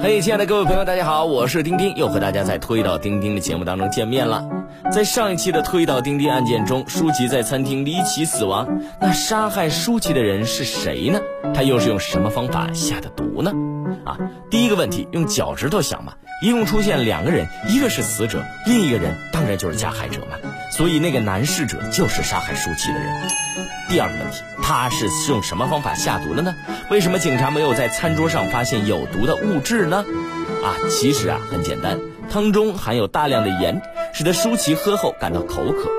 嘿，亲爱的各位朋友，大家好，我是丁丁，又和大家在推导丁丁的节目当中见面了。在上一期的推倒钉钉案件中，舒淇在餐厅离奇死亡，那杀害舒淇的人是谁呢？他又是用什么方法下的毒呢？啊，第一个问题，用脚趾头想嘛，一共出现两个人，一个是死者，另一个人当然就是加害者嘛，所以那个男逝者就是杀害舒淇的人。第二个问题，他是用什么方法下毒的呢？为什么警察没有在餐桌上发现有毒的物质呢？啊，其实啊很简单，汤中含有大量的盐，使得舒淇喝后感到口渴，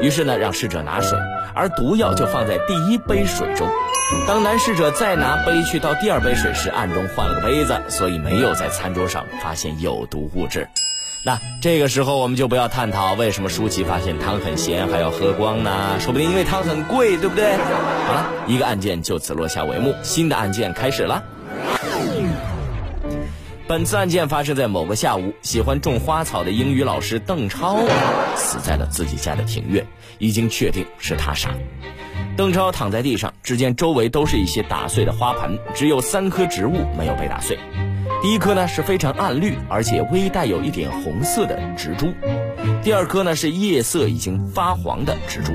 于是呢让逝者拿水，而毒药就放在第一杯水中。当男逝者再拿杯去倒第二杯水时，暗中换了个杯子，所以没有在餐桌上发现有毒物质。那这个时候我们就不要探讨为什么舒淇发现汤很咸还要喝光呢？说不定因为汤很贵，对不对？好了，一个案件就此落下帷幕，新的案件开始了。本次案件发生在某个下午，喜欢种花草的英语老师邓超死在了自己家的庭院，已经确定是他杀。邓超躺在地上，只见周围都是一些打碎的花盆，只有三棵植物没有被打碎。第一颗呢是非常暗绿，而且微带有一点红色的植株；第二颗呢是叶色已经发黄的植株；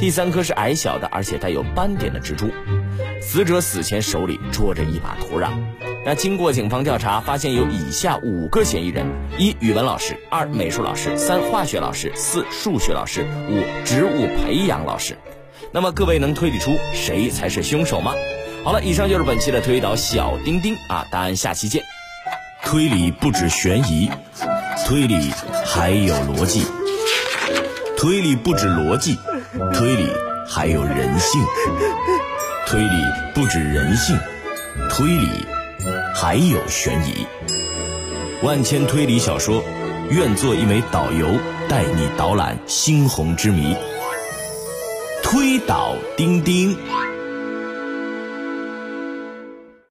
第三颗是矮小的而且带有斑点的植株。死者死前手里捉着一把土壤。那经过警方调查，发现有以下五个嫌疑人：一、语文老师；二、美术老师；三、化学老师；四、数学老师；五、植物培养老师。那么各位能推理出谁才是凶手吗？好了，以上就是本期的推导小丁丁啊，答案下期见。推理不止悬疑，推理还有逻辑；推理不止逻辑，推理还有人性；推理不止人性，推理还有悬疑。万千推理小说，愿做一枚导游，带你导览猩红之谜。推倒钉钉。